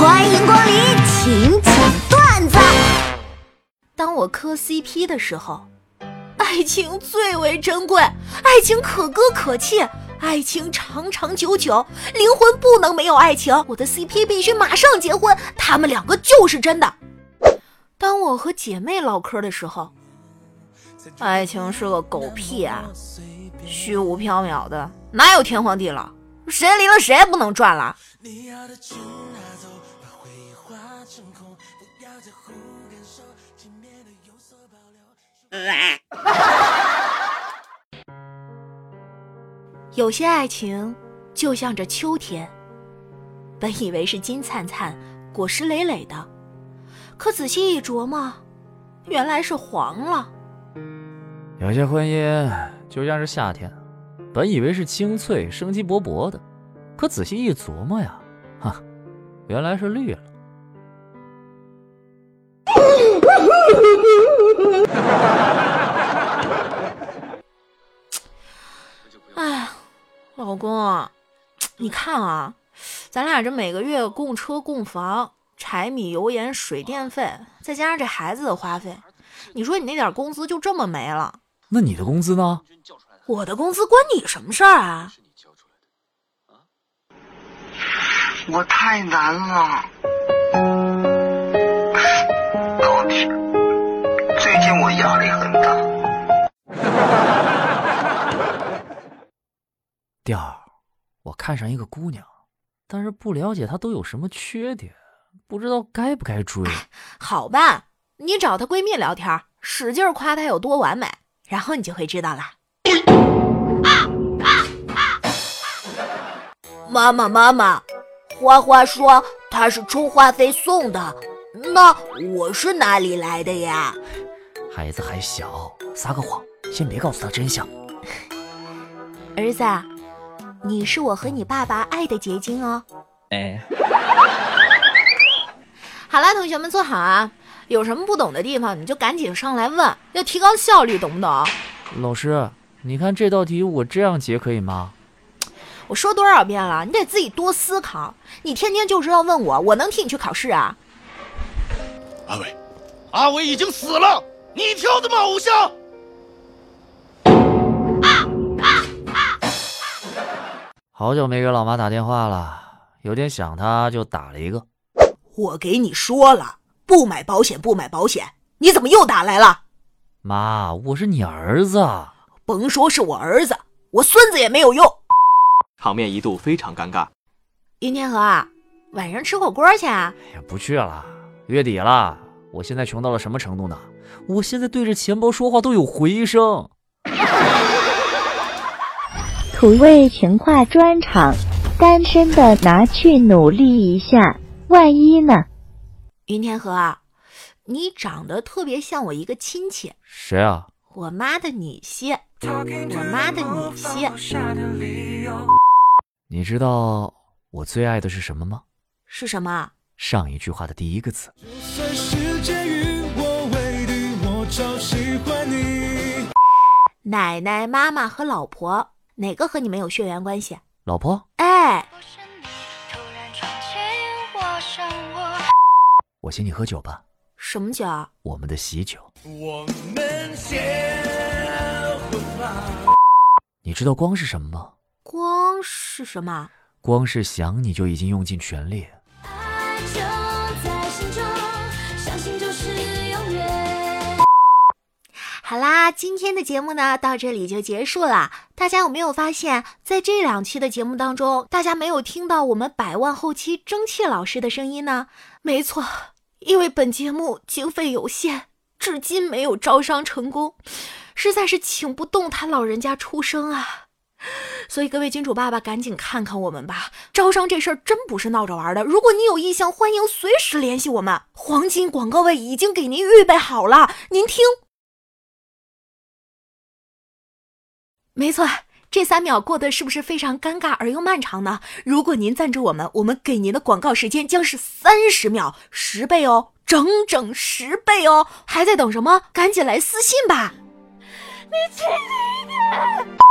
欢迎光临请讲段子。当我磕 CP 的时候，爱情最为珍贵，爱情可歌可泣，爱情长长久久，灵魂不能没有爱情。我的 CP 必须马上结婚，他们两个就是真的。当我和姐妹唠嗑的时候，爱情是个狗屁啊，虚无缥缈的，哪有天荒地老？谁离了谁不能赚了？有些爱情就像这秋天，本以为是金灿灿、果实累累的，可仔细一琢磨，原来是黄了。有些婚姻就像是夏天，本以为是青翠、生机勃勃的，可仔细一琢磨呀，哈，原来是绿了。哎，老公，你看啊，咱俩这每个月供车、供房、柴米油盐、水电费，再加上这孩子的花费，你说你那点工资就这么没了？那你的工资呢？我的工资关你什么事儿啊？我太难了，压力很大。调儿，我看上一个姑娘，但是不了解她都有什么缺点，不知道该不该追。好吧，你找她闺蜜聊天，使劲夸她有多完美，然后你就会知道了。妈妈，妈妈，花花说她是充话费送的，那我是哪里来的呀？孩子还小，撒个谎，先别告诉他真相。儿子，你是我和你爸爸爱的结晶哦。哎，好了，同学们坐好啊，有什么不懂的地方你就赶紧上来问，要提高效率，懂不懂？老师，你看这道题我这样解可以吗？我说多少遍了，你得自己多思考。你天天就知道问我，我能替你去考试啊？阿伟，阿伟已经死了，你挑的吗？偶像？好久没给老妈打电话了，有点想她，就打了一个。我给你说了，不买保险，不买保险，你怎么又打来了？妈，我是你儿子。甭说是我儿子，我孙子也没有用。场面一度非常尴尬。云天河，晚上吃火锅去啊？哎呀，不去了，月底了。我现在穷到了什么程度呢？我现在对着钱包说话都有回声。土味情话专场，单身的拿去努力一下，万一呢？云天河，你长得特别像我一个亲戚，谁啊？我妈的女婿，我妈的女婿。你知道我最爱的是什么吗？是什么？上一句话的第一个字。奶奶、妈妈和老婆，哪个和你们有血缘关系？老婆。哎，我请你喝酒吧。什么酒？我们的喜酒。你知道光是什么吗？光是什么？光是想你就已经用尽全力。好啦，今天的节目呢到这里就结束了。大家有没有发现，在这两期的节目当中，大家没有听到我们百万后期蒸汽老师的声音呢？没错，因为本节目经费有限，至今没有招商成功，实在是请不动他老人家出声啊。所以各位金主爸爸，赶紧看看我们吧！招商这事儿真不是闹着玩的。如果你有意向，欢迎随时联系我们，黄金广告位已经给您预备好了，您听。没错，这三秒过得是不是非常尴尬而又漫长呢？如果您赞助我们，我们给您的广告时间将是三十秒，十倍哦，整整十倍哦！还在等什么？赶紧来私信吧！你轻轻一点。